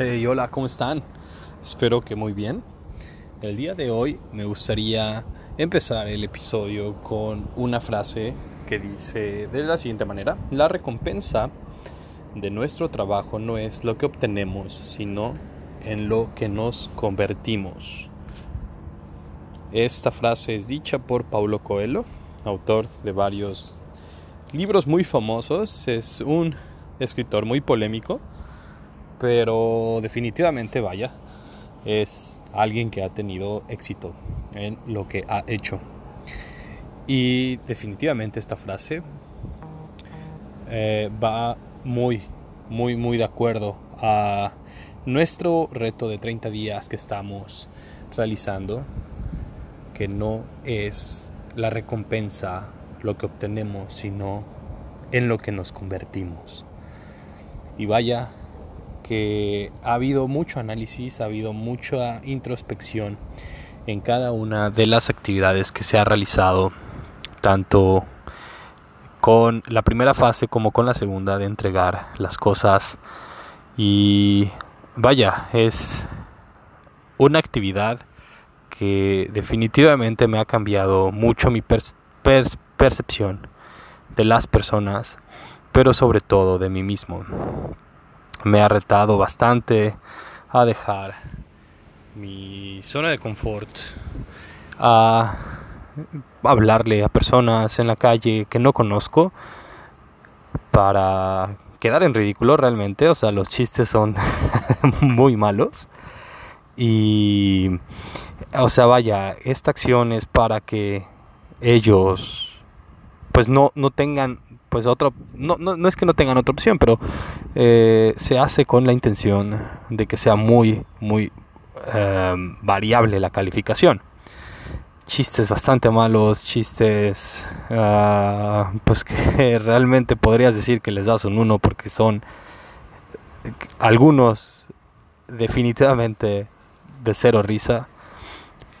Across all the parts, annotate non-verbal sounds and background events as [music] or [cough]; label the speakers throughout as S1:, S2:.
S1: Hola, ¿cómo están? Espero que muy bien. El día de hoy me gustaría empezar el episodio con una frase que dice de la siguiente manera, la recompensa de nuestro trabajo no es lo que obtenemos, sino en lo que nos convertimos. Esta frase es dicha por Paulo Coelho, autor de varios libros muy famosos, es un escritor muy polémico, pero definitivamente vaya, es alguien que ha tenido éxito en lo que ha hecho. Y definitivamente esta frase eh, va muy, muy, muy de acuerdo a nuestro reto de 30 días que estamos realizando, que no es la recompensa lo que obtenemos, sino en lo que nos convertimos. Y vaya que ha habido mucho análisis, ha habido mucha introspección en cada una de las actividades que se ha realizado, tanto con la primera fase como con la segunda de entregar las cosas. Y vaya, es una actividad que definitivamente me ha cambiado mucho mi percepción de las personas, pero sobre todo de mí mismo. Me ha retado bastante a dejar mi zona de confort, a hablarle a personas en la calle que no conozco para quedar en ridículo realmente, o sea, los chistes son [laughs] muy malos. Y o sea, vaya, esta acción es para que ellos pues no, no tengan pues otra no, no, es que no tengan otra opción pero eh, se hace con la intención de que sea muy muy em, variable la calificación. Chistes bastante malos chistes ah, pues que [laughs] realmente podrías decir que les das un uno porque son algunos definitivamente de cero risa.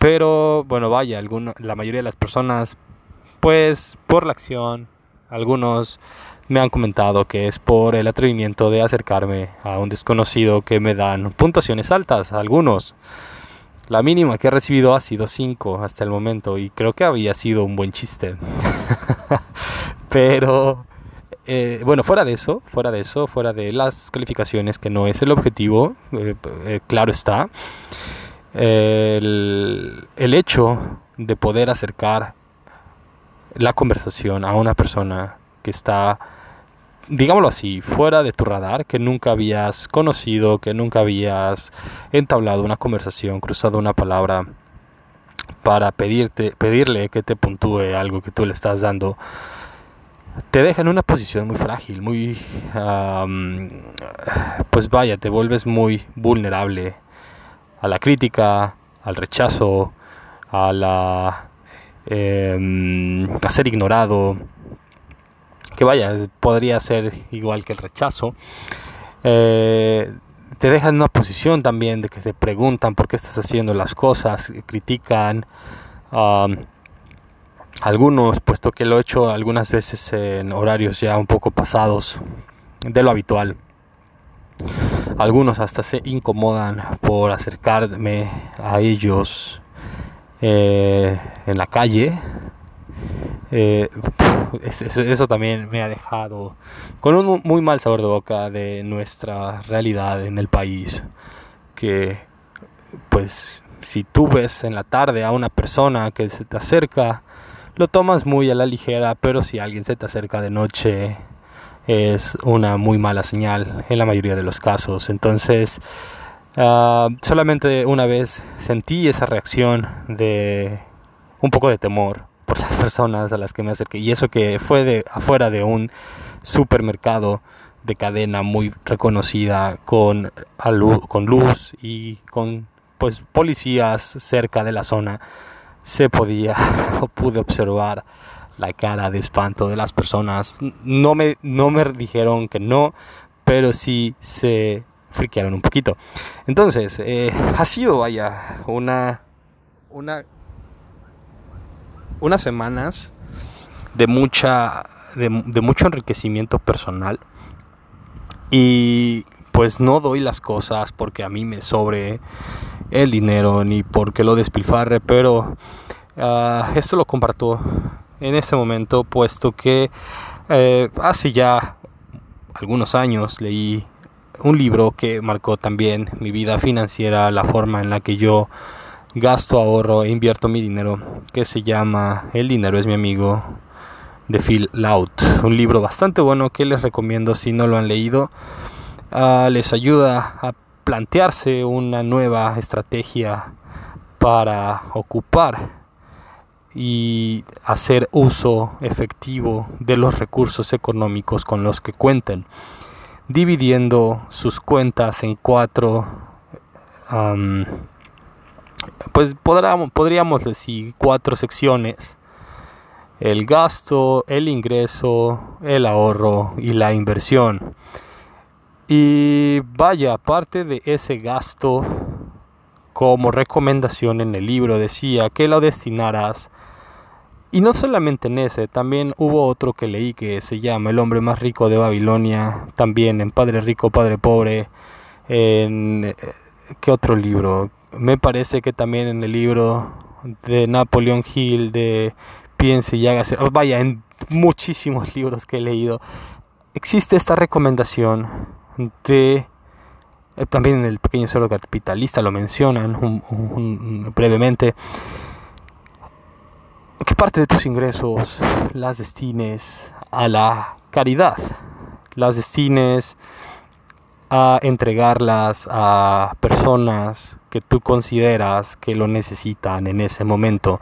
S1: Pero bueno vaya la mayoría de las personas pues por la acción, algunos me han comentado que es por el atrevimiento de acercarme a un desconocido que me dan puntuaciones altas, algunos. La mínima que he recibido ha sido 5 hasta el momento y creo que había sido un buen chiste. [laughs] Pero eh, bueno, fuera de eso, fuera de eso, fuera de las calificaciones que no es el objetivo, eh, eh, claro está, el, el hecho de poder acercar la conversación a una persona que está, digámoslo así, fuera de tu radar, que nunca habías conocido, que nunca habías entablado una conversación, cruzado una palabra para pedirte, pedirle que te puntúe algo que tú le estás dando, te deja en una posición muy frágil, muy, pues vaya, te vuelves muy vulnerable a la crítica, al rechazo, a la eh, a ser ignorado, que vaya, podría ser igual que el rechazo. Eh, te dejan en una posición también de que te preguntan por qué estás haciendo las cosas, critican. algunos, puesto que lo he hecho algunas veces en horarios ya un poco pasados de lo habitual. Algunos hasta se incomodan por acercarme a ellos eh, en la calle. Eh, eso, también me ha dejado con un muy mal sabor de boca de nuestra realidad en el país. Que, pues, si tú ves en la tarde a una persona que se te acerca, lo tomas muy a la ligera, pero si alguien se te acerca de noche, es una muy mala señal en la mayoría de los casos. Entonces, Ah, solamente una vez sentí esa reacción de un poco de temor por las [laughs] personas a las que me acerqué. Y eso que fue de afuera de un supermercado de cadena muy reconocida con, con luz y con pues policías cerca de la zona se podía [laughs] o pude observar la cara de espanto de las personas. No me no me dijeron que no pero sí se friquearon un poquito. Entonces, eh, ha sido, vaya, una, una, unas semanas de mucha, de, mucho enriquecimiento personal y pues no doy las cosas porque a mí me sobre el dinero ni porque lo despilfarre, pero uh, esto lo comparto en este momento puesto que eh, hace ya algunos años leí un libro que marcó también mi vida financiera, la forma en la que yo gasto, ahorro e invierto mi dinero, que se llama El dinero es mi amigo de Phil Loud. Un libro bastante bueno que les recomiendo si no lo han leído. Uh, les ayuda a plantearse una nueva estrategia para ocupar y hacer uso efectivo de los recursos económicos con los que cuenten, dividiendo sus cuentas en cuatro, pues podríamos, podríamos decir cuatro secciones, el gasto, el ingreso, el ahorro y la inversión. Y vaya, aparte de ese gasto, como recomendación en el libro decía que lo destinaras y no solamente en ese, también hubo otro que leí que se llama El hombre más rico de Babilonia, también en Padre Rico, Padre Pobre, en... Eh, ¿Qué otro libro? Me parece que también en el libro de Napoleón Hill, de Piense y hágase, oh, vaya, en muchísimos [laughs] libros que he leído, existe esta recomendación de eh, también en el pequeño cerdo capitalista lo mencionan brevemente que parte de tus ingresos las destines a la caridad, las destines a entregarlas a personas que tú consideras que lo necesitan en ese momento.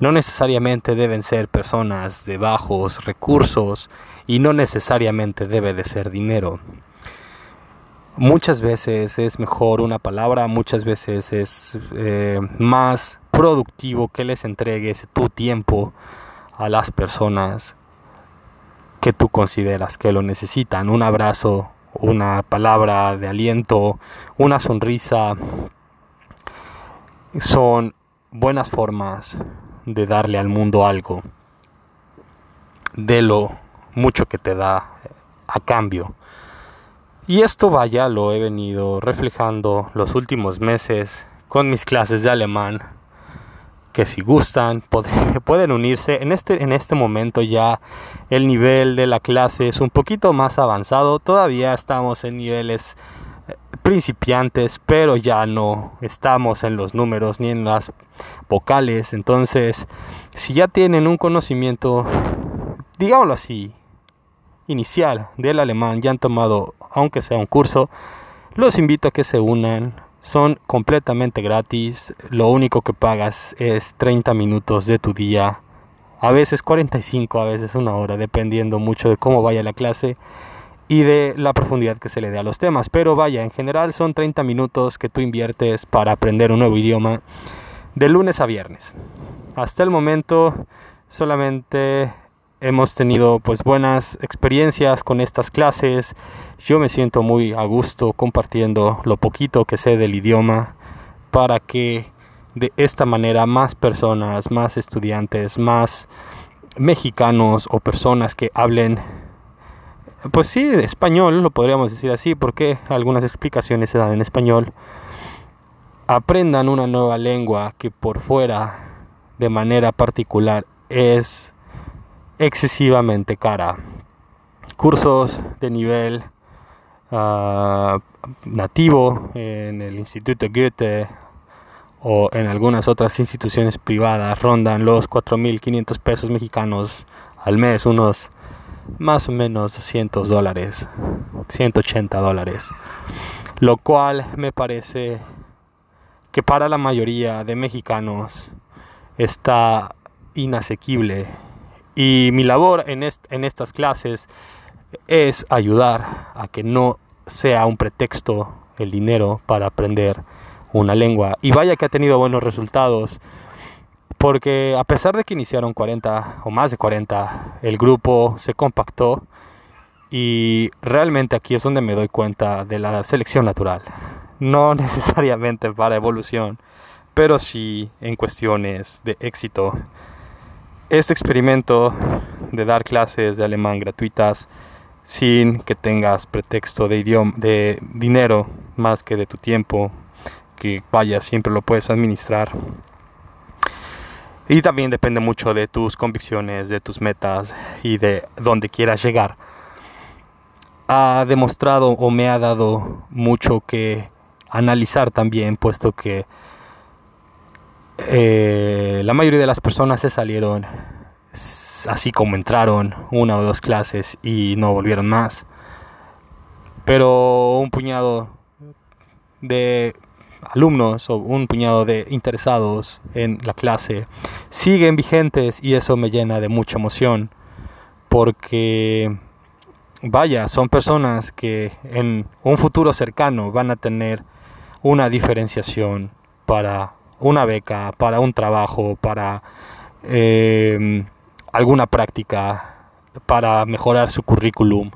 S1: No necesariamente deben ser personas de bajos recursos y no necesariamente debe de ser dinero. Muchas veces es mejor una palabra, muchas veces es eh, más productivo que les entregues tu tiempo a las personas que tú consideras que lo necesitan. Un abrazo, una palabra de aliento, una sonrisa son buenas formas de darle al mundo algo de lo mucho que te da a cambio. Y esto vaya, lo he venido reflejando los últimos meses con mis clases de alemán que si gustan [laughs] pueden unirse. En este, en este momento ya el nivel de la clase es un poquito más avanzado. Todavía estamos en niveles eh, principiantes, pero ya no estamos en los números ni en las vocales. Entonces, si ya tienen un conocimiento, digámoslo así, inicial del alemán, ya han tomado, aunque sea un curso, los invito a que se unan son completamente gratis, lo único que pagas es 30 minutos de tu día, a veces 45, a veces una hora, dependiendo mucho de cómo vaya la clase y de la profundidad que se le dé a los temas. Pero vaya, en general son 30 minutos que tú inviertes para aprender un nuevo idioma de lunes a viernes. Hasta el momento solamente hemos tenido pues buenas experiencias con estas clases. Yo me siento muy a gusto compartiendo lo poquito que sé del idioma para que de esta manera más personas, más estudiantes, más mexicanos o personas que hablen pues sí, español, lo podríamos decir así, porque algunas explicaciones se dan en español. Aprendan una nueva lengua que por fuera, de manera particular, es excesivamente cara. Cursos de nivel ah, nativo en el Instituto Goethe o en algunas otras instituciones privadas rondan los 4.500 pesos mexicanos al mes, unos más o menos 200 dólares, 180 dólares, lo cual me parece que para la mayoría de mexicanos está inasequible y mi labor en, en estas clases es ayudar a que no sea un pretexto el dinero para aprender una lengua. Y vaya que ha tenido buenos resultados, porque a pesar de que iniciaron 40 o más de 40, el grupo se compactó y realmente aquí es donde me doy cuenta de la selección natural. No [laughs] necesariamente para evolución, pero sí en cuestiones de éxito este experimento de dar clases de alemán gratuitas sin que tengas pretexto de idioma, de dinero más que de tu tiempo, que vaya, siempre lo puedes administrar. Y también depende mucho de tus convicciones, de tus metas y de dónde quieras llegar. Ha demostrado o me ha dado mucho que analizar también, puesto que eh, la mayoría de las personas se salieron así como entraron una o dos clases y no volvieron más. Pero un puñado de alumnos o un puñado de interesados en la clase siguen vigentes y eso me llena de mucha emoción porque vaya, son personas que en un futuro cercano van a tener una diferenciación para una beca, para un trabajo, para eh, alguna práctica, para mejorar su currículum.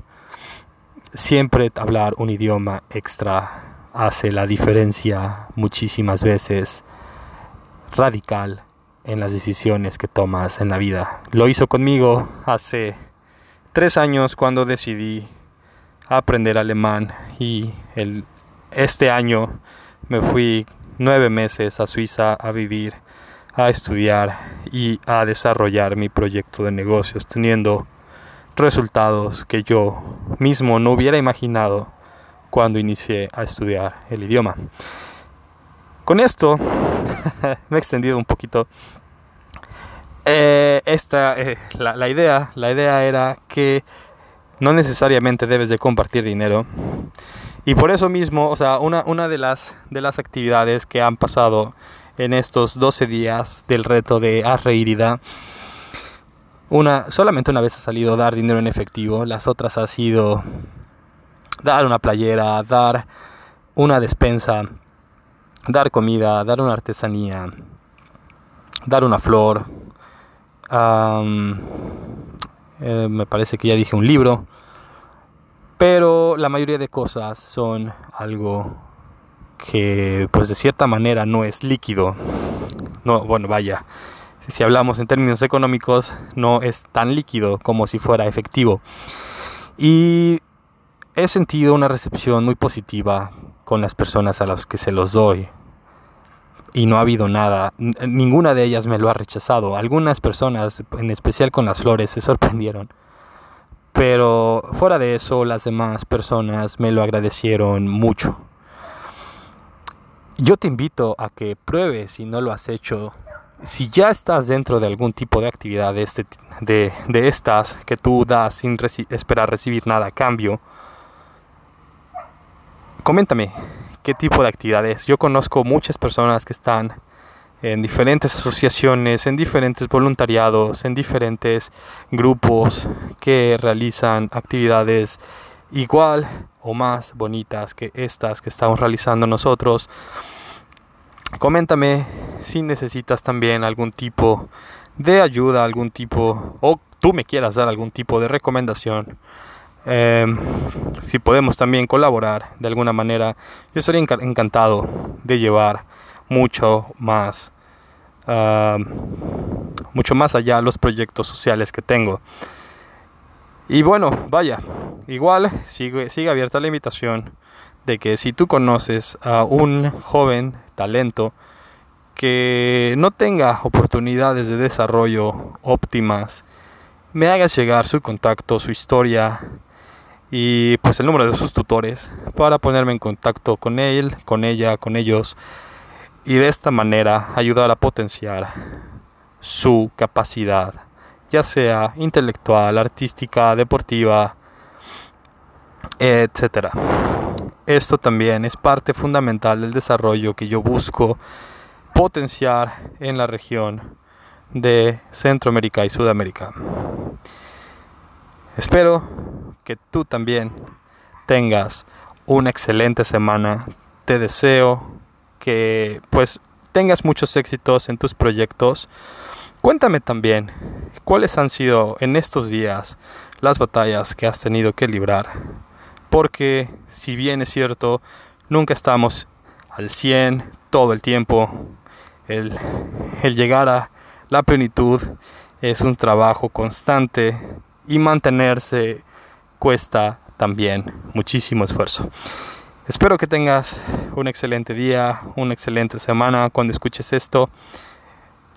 S1: Siempre hablar un idioma extra hace la diferencia muchísimas veces radical en las decisiones que tomas en la vida. Lo hizo conmigo hace tres años cuando decidí aprender alemán y el, este año me fui nueve meses a Suiza a vivir, a estudiar y a desarrollar mi proyecto de negocios teniendo resultados que yo mismo no hubiera imaginado cuando inicié a estudiar el idioma. Con esto [laughs] me he extendido un poquito. Eh, esta, eh, la, idea, la idea era que no necesariamente debes de compartir dinero. Y por eso mismo, o sea, una, una de, las, de las actividades que han pasado en estos 12 días del reto de Arreirida, una, solamente una vez ha salido dar dinero en efectivo, las otras ha sido dar una playera, dar una despensa, dar comida, dar una artesanía, dar una flor. Eh, me parece que ya dije un libro. Pero la mayoría de cosas son algo que pues de cierta manera no es líquido. No, bueno, vaya. Si hablamos en términos económicos, no es tan líquido como si fuera efectivo. Y he sentido una recepción muy positiva con las personas a las que se los doy. Y no ha habido nada, ninguna de ellas me lo ha rechazado. Algunas personas, en especial con las flores, se sorprendieron. Pero fuera de eso, las demás personas me lo agradecieron mucho. Yo te invito a que pruebes si no lo has hecho. Si ya estás dentro de algún tipo de actividad de, este, de, de estas que tú das sin esperar recibir nada a cambio, coméntame qué tipo de actividades. Yo conozco muchas personas que están en diferentes asociaciones, en diferentes voluntariados, en diferentes grupos que realizan actividades igual o más bonitas que estas que estamos realizando nosotros. Coméntame si necesitas también algún tipo de ayuda, algún tipo, o tú me quieras dar algún tipo de recomendación Em, si podemos también colaborar de alguna manera, yo estaría encantado de llevar mucho más, mucho más allá los proyectos sociales que tengo. Y bueno, vaya, igual sigue, sigue abierta la invitación de que si tú conoces a un joven talento que no tenga oportunidades de desarrollo óptimas, me hagas llegar su contacto, su historia, y pues el número de sus tutores para ponerme en contacto con él, con ella, con ellos y de esta manera ayudar a potenciar su capacidad, ya sea intelectual, artística, deportiva, etcétera. Esto también es parte fundamental del desarrollo que yo busco potenciar en la región de Centroamérica y Sudamérica. Espero que tú también tengas una excelente semana. Te deseo que pues tengas muchos éxitos en tus proyectos. Cuéntame también cuáles han sido en estos días las batallas que has tenido que librar. Porque si bien es cierto, nunca estamos al 100 todo el tiempo. El, el llegar a la plenitud es un trabajo constante y mantenerse cuesta también muchísimo esfuerzo. Espero que tengas un excelente día, una excelente semana cuando escuches esto.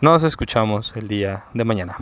S1: Nos escuchamos el día de mañana.